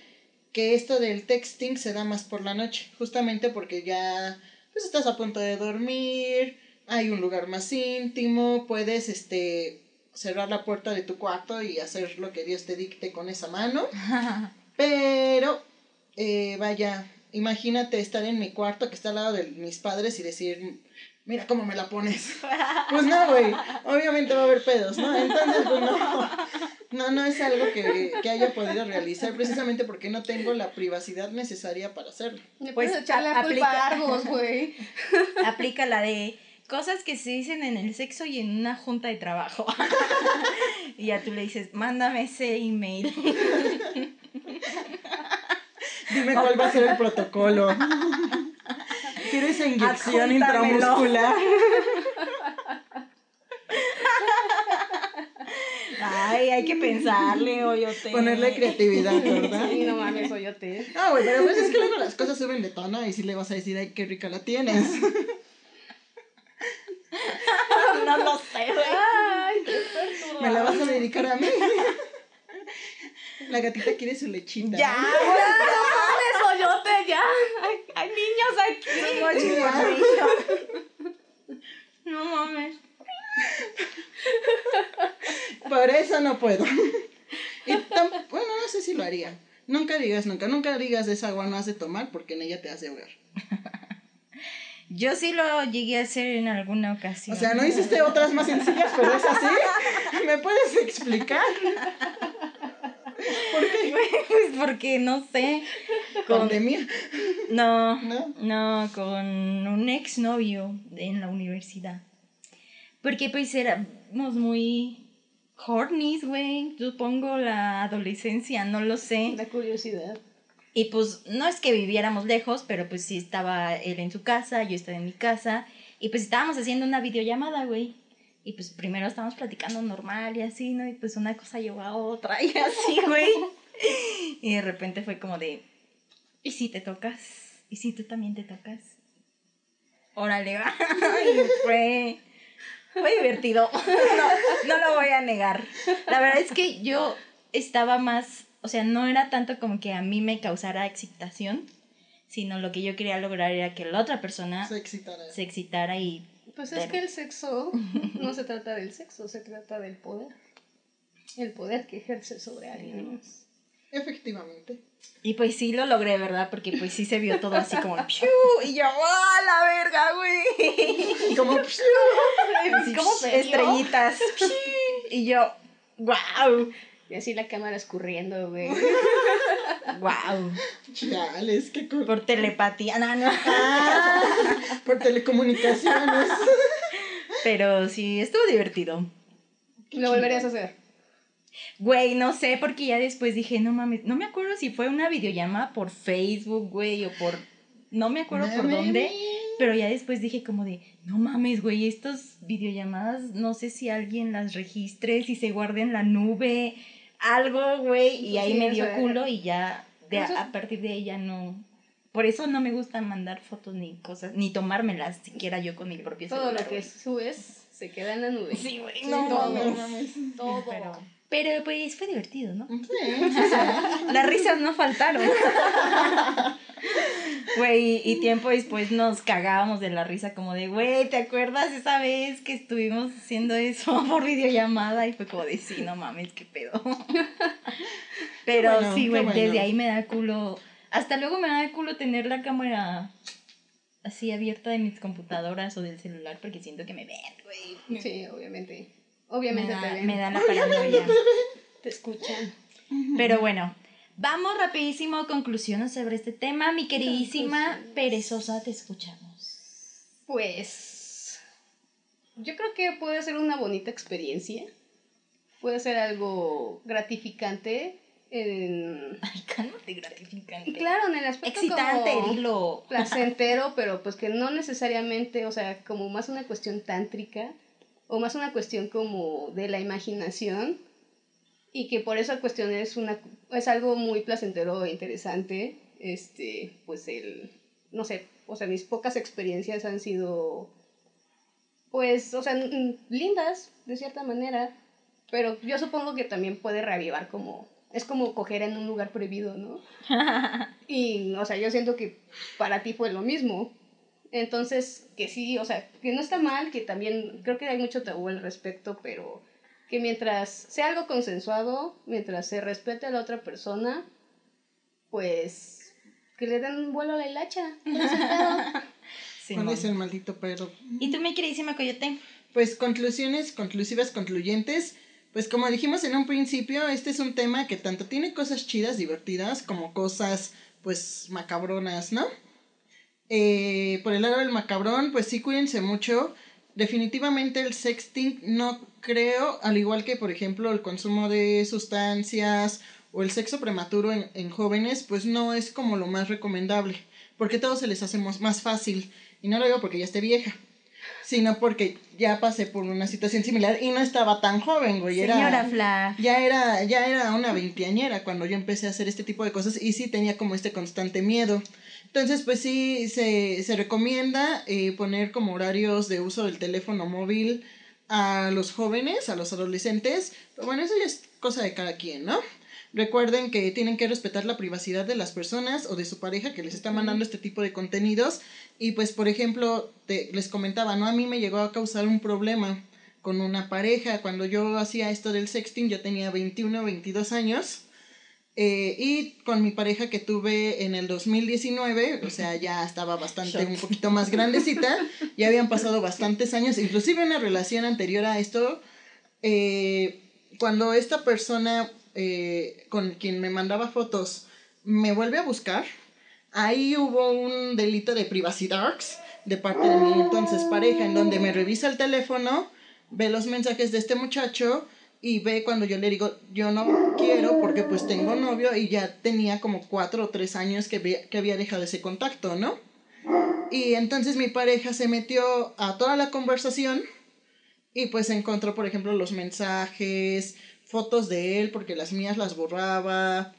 que esto del texting se da más por la noche, justamente porque ya pues estás a punto de dormir, hay un lugar más íntimo, puedes este cerrar la puerta de tu cuarto y hacer lo que Dios te dicte con esa mano. Pero, eh, vaya, imagínate estar en mi cuarto que está al lado de mis padres y decir, mira cómo me la pones. Pues no, güey, obviamente va a haber pedos, ¿no? Entonces, pues no, no, no es algo que, que haya podido realizar precisamente porque no tengo la privacidad necesaria para hacerlo. Le Pues, puedes echar la culpa aplica- güey. Aplica la de cosas que se dicen en el sexo y en una junta de trabajo. y ya tú le dices, mándame ese email. Dime cuál va a ser el protocolo. Quiero esa inyección intramuscular. Ay, hay que pensarle, oyote. Ponerle creatividad, ¿verdad? Sí, no mames, oyote. Ah, güey, pero pues es que luego las cosas suben de tono y si le vas a decir, ay, qué rica la tienes. No lo sé, güey. Ay, qué perturbador. Me la vas a dedicar a mí. La gatita quiere su lechita. Ya, oyote, ya. Hay, hay niños aquí. No mames. Por eso no puedo. Y bueno, no sé si lo haría. Nunca digas nunca, nunca digas esa agua no has de tomar porque en ella te has de ahogar. Yo sí lo llegué a hacer en alguna ocasión. O sea, no hiciste otras más sencillas, pero es así. ¿Me puedes explicar? ¿Por qué? Pues porque no sé. Con... Pandemia. No, ¿No? no, con un exnovio en la universidad. Porque pues éramos muy hornies, güey. Supongo la adolescencia, no lo sé. La curiosidad. Y pues no es que viviéramos lejos, pero pues sí estaba él en su casa, yo estaba en mi casa. Y pues estábamos haciendo una videollamada, güey. Y pues primero estábamos platicando normal y así, ¿no? Y pues una cosa llevó a otra y así, güey. Y de repente fue como de, ¿y si te tocas? ¿Y si tú también te tocas? Órale, va. Y fue, fue divertido. No, no lo voy a negar. La verdad es que yo estaba más, o sea, no era tanto como que a mí me causara excitación, sino lo que yo quería lograr era que la otra persona Se excitará. se excitara y Pues es que el sexo no se trata del sexo, se trata del poder. El poder que ejerce sobre alguien. Efectivamente. Y pues sí lo logré, ¿verdad? Porque pues sí se vio todo así como ¡piu! Y yo, ¡ah, la verga, güey! Como ¿Cómo se vio? Estrellitas. ¡piu! Y yo, ¡wow! Y así la cámara escurriendo, güey. ¡Wow! chales, qué cool. Por telepatía, no, no. Ah, por telecomunicaciones. Pero sí, estuvo divertido. Lo volverías a hacer. Güey, no sé, porque ya después dije, no mames, no me acuerdo si fue una videollamada por Facebook, güey, o por... No me acuerdo por dónde, pero ya después dije como de, no mames, güey, estas videollamadas, no sé si alguien las registre, si se guarde en la nube, algo, güey, y ahí sí, me dio culo y ya, de, a partir de ahí ya no... Por eso no me gusta mandar fotos ni cosas, ni tomármelas siquiera yo con mi propio Todo celular, lo que subes se queda en la nube. Sí, güey, Sí, no, todo. mames. no mames. Todo. Pero, pero pues fue divertido, ¿no? Sí, sí, sí. Las risas no faltaron. Güey, y tiempo después nos cagábamos de la risa como de, güey, ¿te acuerdas esa vez que estuvimos haciendo eso por videollamada? Y fue como de, sí, no mames, qué pedo. Pero bueno, sí, güey, bueno. desde ahí me da culo. Hasta luego me da culo tener la cámara así abierta de mis computadoras o del celular porque siento que me ven, güey. Sí, obviamente. Obviamente me da, te ven. me da la paranoia. Te escuchan. Pero bueno, vamos rapidísimo a conclusiones sobre este tema. Mi queridísima perezosa, te escuchamos. Pues yo creo que puede ser una bonita experiencia. Puede ser algo gratificante. En... Ay, cálmate, gratificante. Claro, en el aspecto Excitante, como dilo. placentero, pero pues que no necesariamente, o sea, como más una cuestión tántrica o más una cuestión como de la imaginación y que por esa cuestión es una es algo muy placentero e interesante. Este, pues el no sé, o sea, mis pocas experiencias han sido pues, o sea, lindas de cierta manera, pero yo supongo que también puede reavivar como es como coger en un lugar prohibido, ¿no? Y, o sea, yo siento que para ti fue lo mismo. Entonces, que sí, o sea, que no está mal, que también creo que hay mucho tabú al respecto, pero que mientras sea algo consensuado, mientras se respete a la otra persona, pues que le den un vuelo a la hilacha. Simón. ¿Cuál es el maldito perro? ¿Y tú, mi queridísima Coyote? Pues conclusiones conclusivas, concluyentes. Pues como dijimos en un principio, este es un tema que tanto tiene cosas chidas, divertidas, como cosas pues macabronas, ¿no? Eh, por el lado del macabrón, pues sí cuídense mucho. Definitivamente el sexting no creo, al igual que por ejemplo el consumo de sustancias o el sexo prematuro en, en jóvenes, pues no es como lo más recomendable, porque todo se les hace más fácil. Y no lo digo porque ya esté vieja, sino porque ya pasé por una situación similar y no estaba tan joven, güey. Era, Señora Fla. ya era, ya era una veinteañera cuando yo empecé a hacer este tipo de cosas y sí tenía como este constante miedo. Entonces, pues sí, se, se recomienda eh, poner como horarios de uso del teléfono móvil a los jóvenes, a los adolescentes. Pero bueno, eso ya es cosa de cada quien, ¿no? Recuerden que tienen que respetar la privacidad de las personas o de su pareja que les está mandando este tipo de contenidos. Y pues, por ejemplo, te- les comentaba, ¿no? A mí me llegó a causar un problema con una pareja. Cuando yo hacía esto del sexting, yo tenía 21 o 22 años. Eh, y con mi pareja que tuve en el 2019, o sea, ya estaba bastante, Shot. un poquito más grandecita, ya habían pasado bastantes años, inclusive una relación anterior a esto, eh, cuando esta persona eh, con quien me mandaba fotos me vuelve a buscar, ahí hubo un delito de privacidad de parte de mi entonces pareja, en donde me revisa el teléfono, ve los mensajes de este muchacho y ve cuando yo le digo, yo no quiero porque pues tengo novio y ya tenía como cuatro o tres años que, había- que había dejado ese contacto, ¿no? Y entonces mi pareja se metió a toda la conversación y pues encontró, por ejemplo, los mensajes, fotos de él, porque las mías las borraba.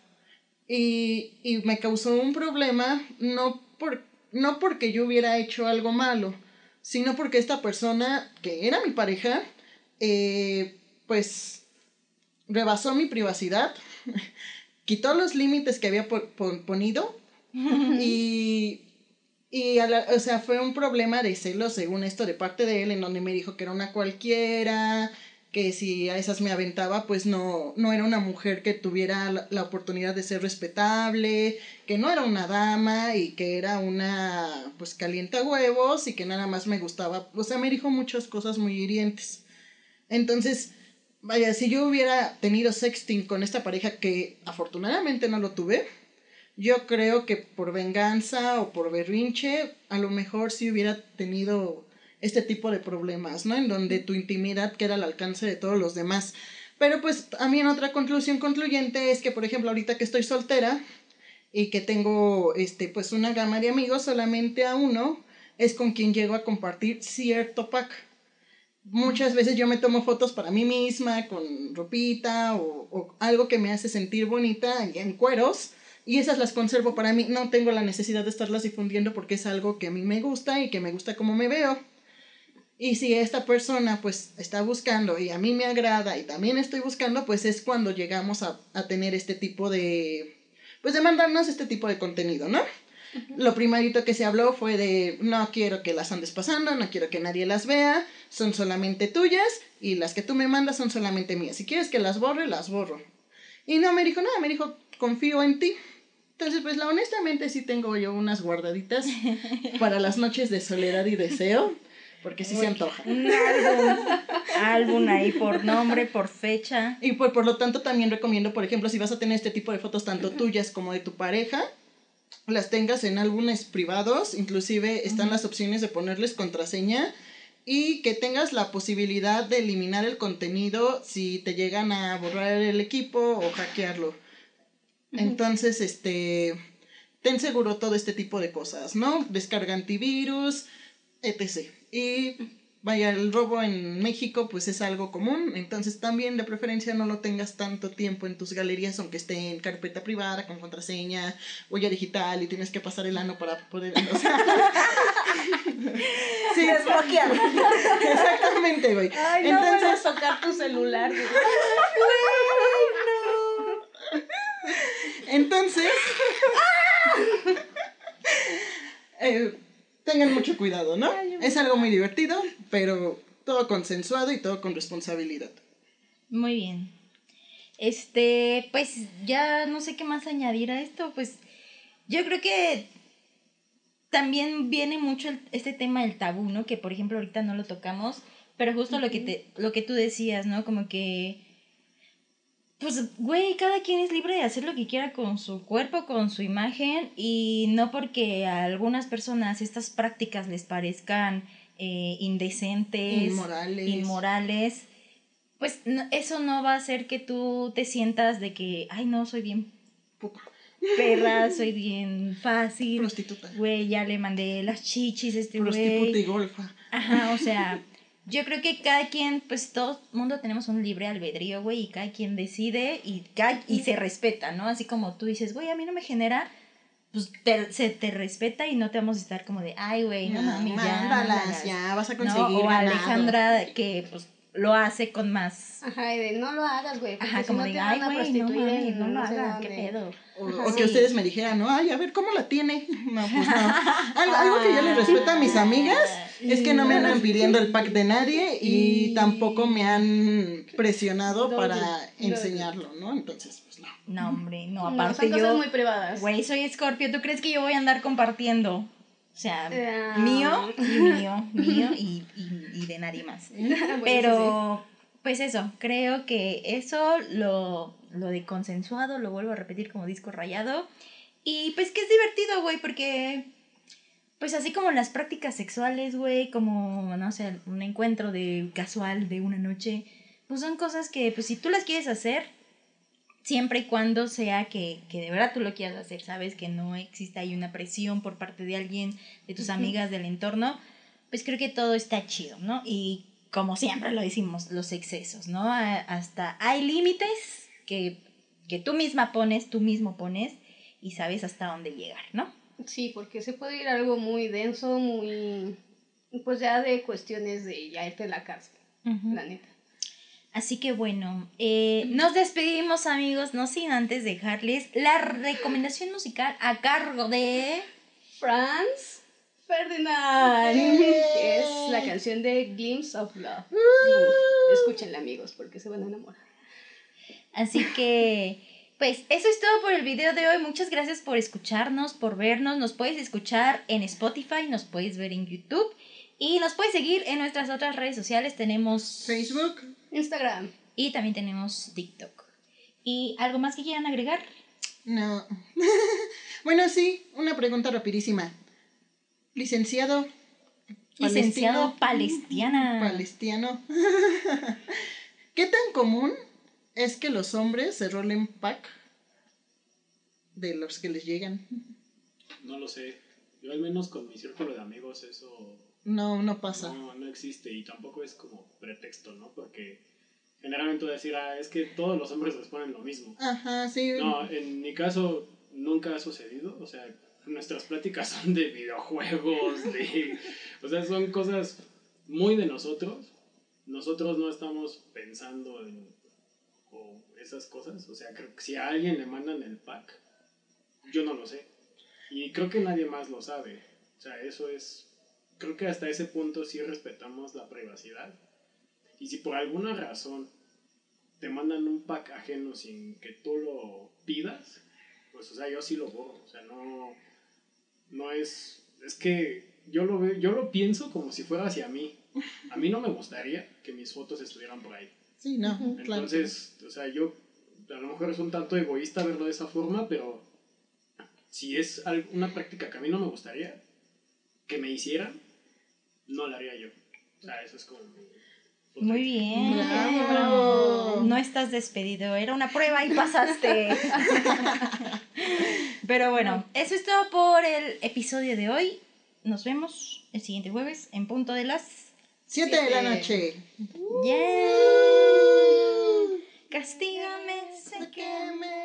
Y, y me causó un problema, no, por, no porque yo hubiera hecho algo malo, sino porque esta persona, que era mi pareja, eh, pues rebasó mi privacidad, quitó los límites que había po- pon- ponido y, y a la- o sea, fue un problema de celos según esto de parte de él, en donde me dijo que era una cualquiera, que si a esas me aventaba, pues no, no era una mujer que tuviera la, la oportunidad de ser respetable, que no era una dama y que era una, pues calienta huevos y que nada más me gustaba, o sea, me dijo muchas cosas muy hirientes. Entonces, vaya, si yo hubiera tenido sexting con esta pareja que afortunadamente no lo tuve, yo creo que por venganza o por berrinche, a lo mejor sí hubiera tenido este tipo de problemas, ¿no? En donde tu intimidad queda al alcance de todos los demás. Pero pues también otra conclusión concluyente es que, por ejemplo, ahorita que estoy soltera y que tengo, este, pues una gama de amigos, solamente a uno es con quien llego a compartir cierto pack. Muchas veces yo me tomo fotos para mí misma con ropita o, o algo que me hace sentir bonita en cueros y esas las conservo para mí. No tengo la necesidad de estarlas difundiendo porque es algo que a mí me gusta y que me gusta como me veo. Y si esta persona pues está buscando y a mí me agrada y también estoy buscando, pues es cuando llegamos a, a tener este tipo de, pues de mandarnos este tipo de contenido, ¿no? Lo primerito que se habló fue de no quiero que las andes pasando, no quiero que nadie las vea, son solamente tuyas y las que tú me mandas son solamente mías. Si quieres que las borre, las borro. Y no me dijo nada, me dijo confío en ti. Entonces, pues la honestamente sí tengo yo unas guardaditas para las noches de soledad y deseo. porque sí se antoja. Un álbum, álbum ahí por nombre, por fecha. Y por, por lo tanto también recomiendo, por ejemplo, si vas a tener este tipo de fotos tanto tuyas como de tu pareja, las tengas en álbumes privados, inclusive están las opciones de ponerles contraseña y que tengas la posibilidad de eliminar el contenido si te llegan a borrar el equipo o hackearlo. Entonces, este, ten seguro todo este tipo de cosas, ¿no? Descarga antivirus, etc. Y vaya, el robo en México pues es algo común, entonces también de preferencia no lo tengas tanto tiempo en tus galerías, aunque esté en carpeta privada, con contraseña, huella digital y tienes que pasar el ano para poder... O sea, sí, exactamente, güey. Ay, no Entonces, a tocar tu celular. güey. Entonces, eh, tengan mucho cuidado, ¿no? Es algo muy divertido, pero todo consensuado y todo con responsabilidad. Muy bien. Este, pues ya no sé qué más añadir a esto, pues yo creo que también viene mucho el- este tema del tabú, ¿no? Que por ejemplo ahorita no lo tocamos, pero justo lo que te lo que tú decías, ¿no? Como que pues güey, cada quien es libre de hacer lo que quiera con su cuerpo, con su imagen y no porque a algunas personas estas prácticas les parezcan eh, indecentes, Inmorales. inmorales, pues no- eso no va a hacer que tú te sientas de que, ay, no, soy bien Puta. perra, soy bien fácil. Prostituta. Güey, ya le mandé las chichis a este Prostituta y güey. golfa. Ajá, o sea, yo creo que cada quien, pues todo mundo tenemos un libre albedrío, güey, y cada quien decide y, cada- y se respeta, ¿no? Así como tú dices, güey, a mí no me genera, pues te- se te respeta y no te vamos a estar como de, ay, güey, no ya. no la mándalas, hagas", ya, vas a ¿no? conseguir O ganado. Alejandra, que pues lo hace con más Ajá, y de no lo hagas, güey. Ajá, si como no te diga, ay, güey, no en no lo sé hagan, qué dónde". pedo. O, Ajá. o que Sí. ustedes me dijeran, ¿no? Ay, a ver, ¿cómo la tiene? No, pues no. Algo, algo que yo le respeto a mis amigas es que no me andan pidiendo el pack de nadie y Y- tampoco me han presionado No, para no. enseñarlo, ¿no? Entonces, pues no. No, hombre, no, No, aparte son cosas yo, muy privadas. güey, soy Scorpio, ¿tú crees que yo voy a andar compartiendo? O sea, Ah. mío y mío, mío y, y, y de nadie más. Pero, pues eso, creo que eso, lo, lo de consensuado, lo vuelvo a repetir como disco rayado. Y pues que es divertido, güey, porque, pues así como las prácticas sexuales, güey, como, no sé, un encuentro de casual de una noche, pues son cosas que, pues si tú las quieres hacer, siempre y cuando sea que, que de verdad tú lo quieras hacer, ¿sabes? Que no exista ahí una presión por parte de alguien, de tus amigas, del entorno, pues creo que todo está chido, ¿no? Y como siempre lo decimos, los excesos, ¿no? Hasta hay límites que, que tú misma pones, tú mismo pones y sabes hasta dónde llegar, ¿no? Sí, porque se puede ir a algo muy denso, muy. Pues ya de cuestiones de ya irte a la cárcel, la neta. Así que bueno, eh, nos despedimos amigos, no sin antes dejarles la recomendación musical a cargo de... Franz Ferdinand, que es la canción de Glimpse of Love. Uf, escúchenla, amigos, porque se van a enamorar. Así que, pues eso es todo por el video de hoy. Muchas gracias por escucharnos, por vernos. Nos puedes escuchar en Spotify, nos puedes ver en YouTube y nos puedes seguir en nuestras otras redes sociales. Tenemos Facebook, Instagram. y también tenemos TikTok. ¿Y algo más que quieran agregar? no. bueno, sí, una pregunta rapidísima. Licenciado. Licenciado Palestiana. Palestiano. ¿Qué tan común es que los hombres se rolen pack de los que les llegan? No lo sé. Yo al menos con mi círculo de amigos eso No, no pasa. no, no existe y tampoco es como pretexto, ¿no? Porque generalmente decir, ah, es que todos los hombres responden lo mismo. Ajá, sí. No, en mi caso nunca ha sucedido, o sea, nuestras pláticas son de videojuegos, de... O sea, son cosas muy de nosotros. Nosotros no estamos pensando en esas cosas. O sea, creo que si a alguien le mandan el pack, yo no lo sé. Y creo que nadie más lo sabe. O sea, eso es... Creo que hasta ese punto sí respetamos la privacidad. Y si por alguna razón te mandan un pack ajeno sin que tú lo pidas, pues, o sea, yo sí lo borro. O sea, no, no es, es que yo lo veo, yo lo pienso como si fuera hacia mí. A mí no me gustaría que mis fotos estuvieran por ahí. Sí, no, claro. Entonces, o sea, yo a lo mejor es un tanto egoísta verlo de esa forma, pero si es al- una práctica que a mí no me gustaría que me hicieran, no la haría yo. O sea, eso es como mi... Muy bien. Bravo. No estás despedido, era una prueba y pasaste. Pero bueno, eso es todo por el episodio de hoy. Nos vemos el siguiente jueves en punto de las... Siete de la noche. ¡Yeah! Castígame, sé que me